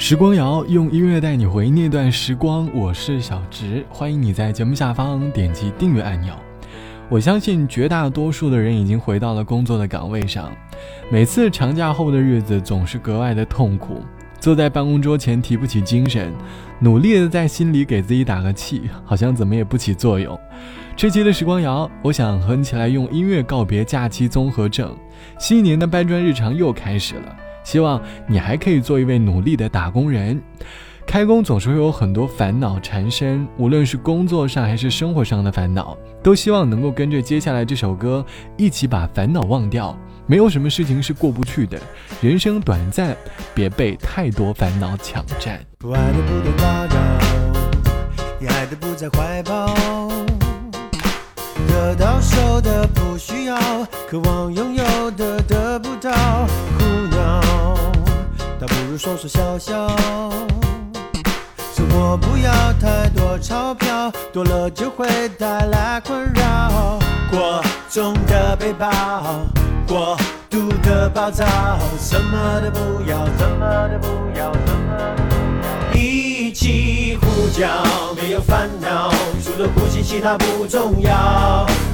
时光谣用音乐带你回那段时光，我是小植，欢迎你在节目下方点击订阅按钮。我相信绝大多数的人已经回到了工作的岗位上，每次长假后的日子总是格外的痛苦，坐在办公桌前提不起精神，努力的在心里给自己打个气，好像怎么也不起作用。这期的时光谣，我想和你一起来用音乐告别假期综合症，新一年的搬砖日常又开始了。希望你还可以做一位努力的打工人。开工总是会有很多烦恼缠身，无论是工作上还是生活上的烦恼，都希望能够跟着接下来这首歌一起把烦恼忘掉。没有什么事情是过不去的，人生短暂，别被太多烦恼抢占。不爱的不懂打扰，你爱的不在怀抱，得到手的不需要，渴望拥有的说说笑笑，生活不要太多钞票，多了就会带来困扰。过重的背包，过度的暴躁，什么都不要，什么都不要，什么都不要。一起呼叫，没有烦恼，除了呼吸其他不重要。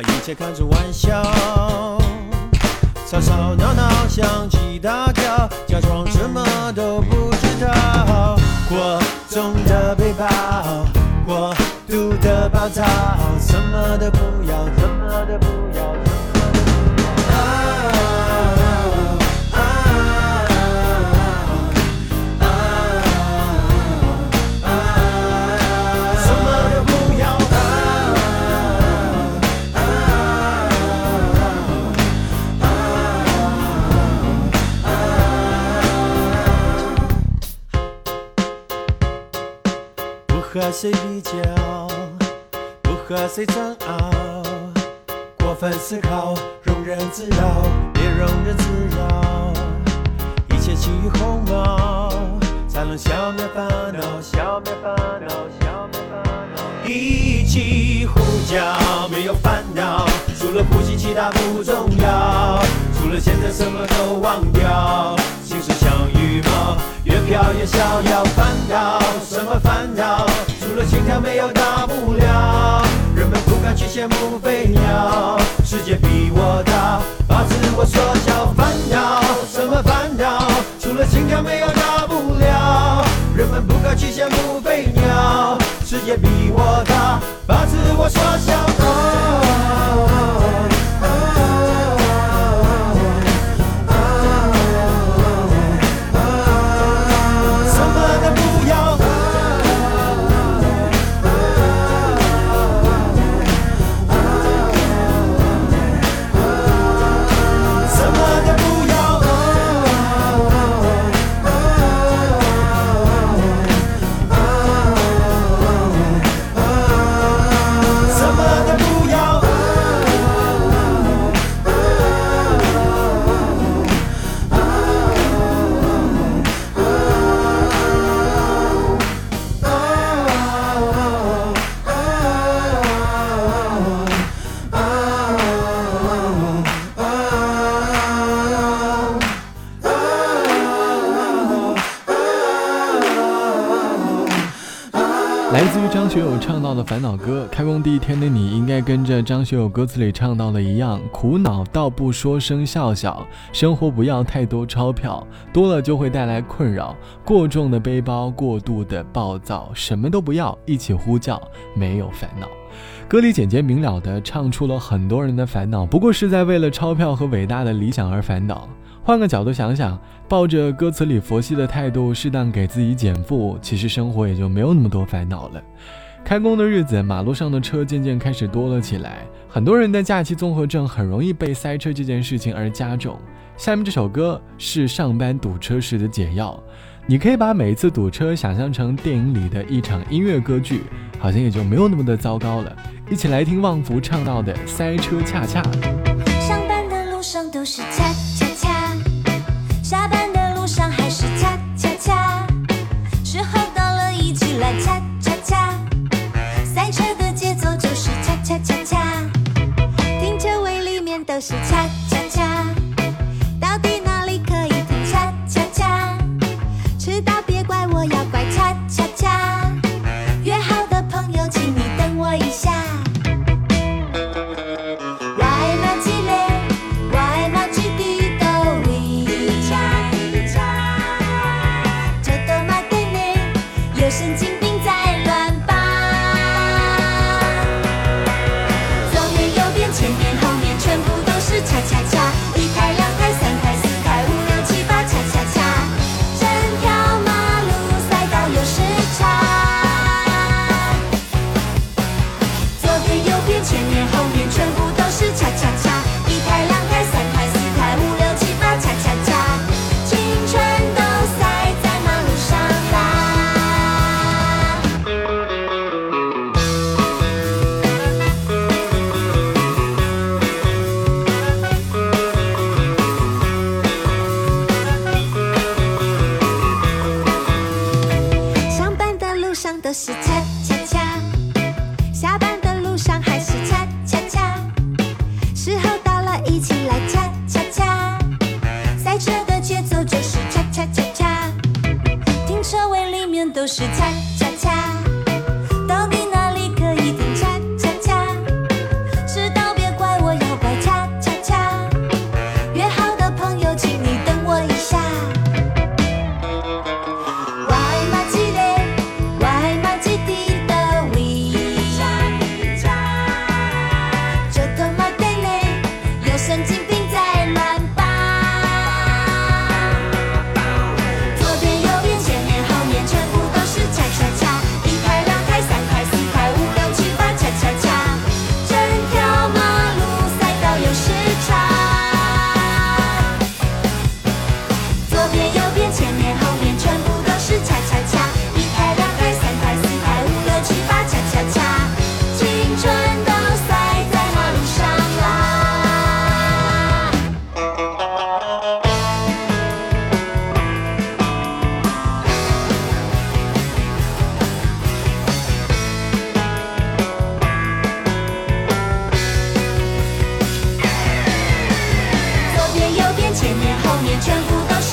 把一切看成玩笑，吵吵闹闹，想起大跳，假装什么都不知道。过重的背包，过度的暴躁，什么都不要，谁比较，不和谁争拗，过分思考，庸人自扰，别庸人自扰。一切轻于鸿毛，才能消灭烦恼，消灭烦恼，消灭烦恼。一起呼叫，没有烦恼，除了呼吸，其他不重要。除了现在，什么都忘掉。心事像羽毛，越飘越逍遥。烦恼什么烦恼？除了心跳，没有大不了。人们不该去羡慕飞鸟，世界比我大，把自我缩小。烦恼什么烦恼？除了心跳，没有大不了。人们不该去羡慕学友唱到的烦恼歌，开工第一天的你应该跟着张学友歌词里唱到的一样，苦恼倒不说声笑笑，生活不要太多钞票，多了就会带来困扰，过重的背包，过度的暴躁，什么都不要，一起呼叫，没有烦恼。歌里简洁明了的唱出了很多人的烦恼，不过是在为了钞票和伟大的理想而烦恼。换个角度想想，抱着歌词里佛系的态度，适当给自己减负，其实生活也就没有那么多烦恼了。开工的日子，马路上的车渐渐开始多了起来，很多人的假期综合症很容易被塞车这件事情而加重。下面这首歌是上班堵车时的解药，你可以把每一次堵车想象成电影里的一场音乐歌剧，好像也就没有那么的糟糕了。一起来听旺福唱到的《塞车恰恰》。上班的路上都是恰恰恰，下班的路上还是恰恰恰，时候到了一起来恰恰恰，你，有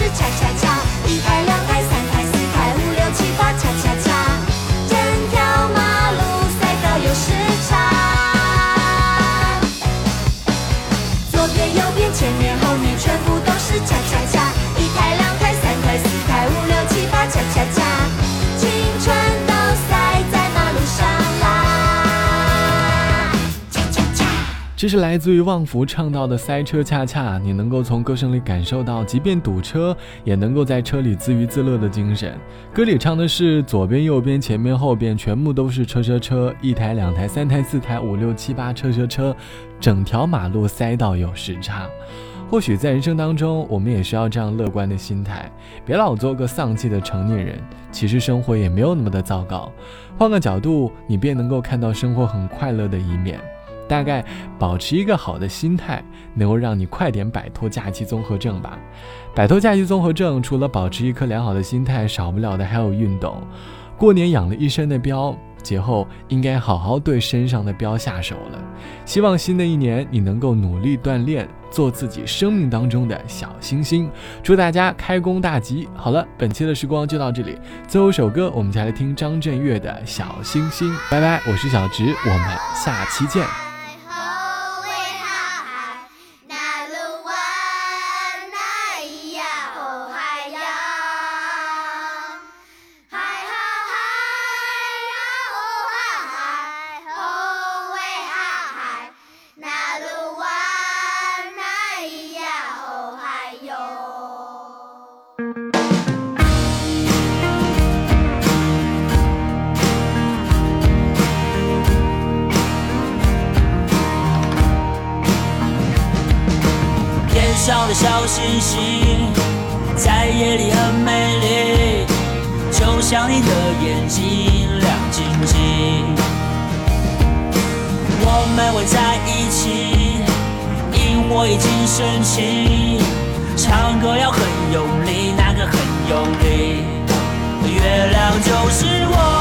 部都这是来自于旺福唱到的《塞车恰恰》，你能够从歌声里感受到，即便堵车，也能够在车里自娱自乐的精神。歌里唱的是左边、右边、前面、后边，全部都是车车车，一台、两台、三台、四台、五六七八车车车，整条马路塞到有时差。或许在人生当中，我们也需要这样乐观的心态，别老做个丧气的成年人。其实生活也没有那么的糟糕，换个角度，你便能够看到生活很快乐的一面。大概保持一个好的心态，能够让你快点摆脱假期综合症吧。摆脱假期综合症，除了保持一颗良好的心态，少不了的还有运动。过年养了一身的膘，节后应该好好对身上的膘下手了。希望新的一年你能够努力锻炼，做自己生命当中的小星星。祝大家开工大吉！好了，本期的时光就到这里，最后一首歌我们再来听张震岳的《小星星》。拜拜，我是小直，我们下期见。上的小星星，在夜里很美丽，就像你的眼睛亮晶晶。我们会在一起，萤火已经升起，唱歌要很用力，那个很用力。月亮就是我，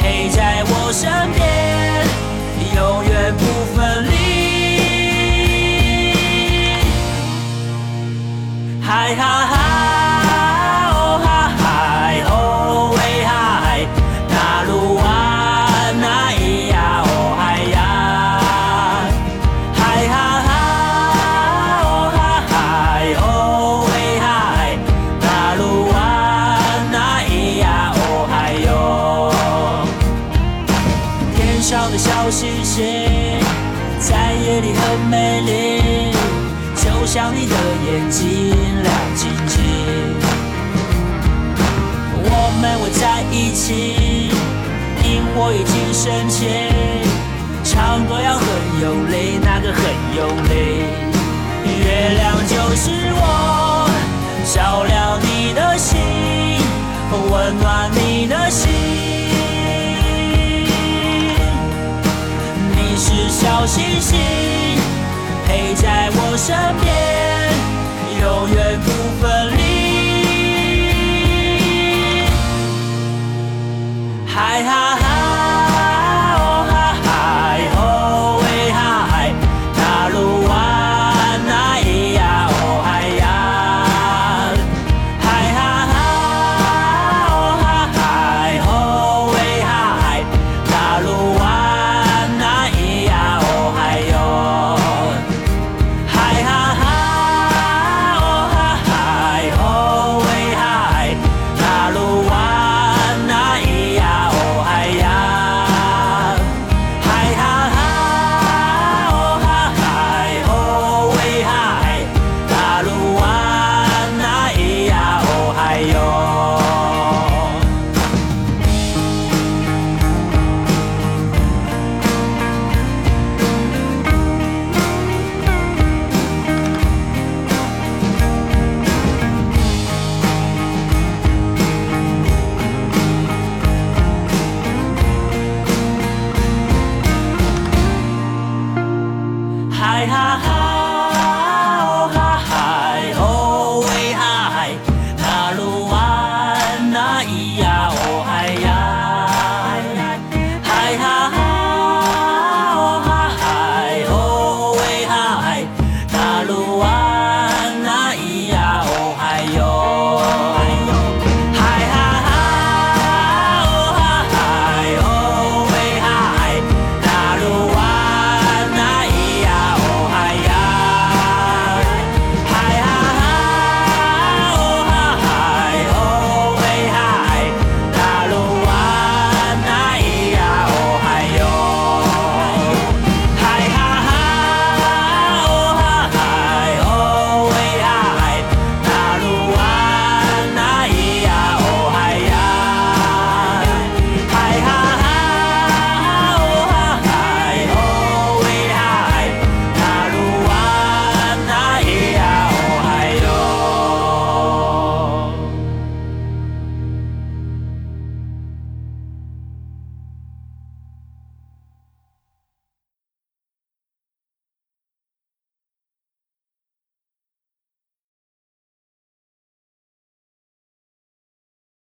陪在我身边，永远不分离。嗨哈哈，丽，就像你的眼睛亮晶晶。我们会在一起，萤火已经升起，唱歌要很有力，那个很有力。月亮就是我，照亮你的心，温暖你的心。你是小星星，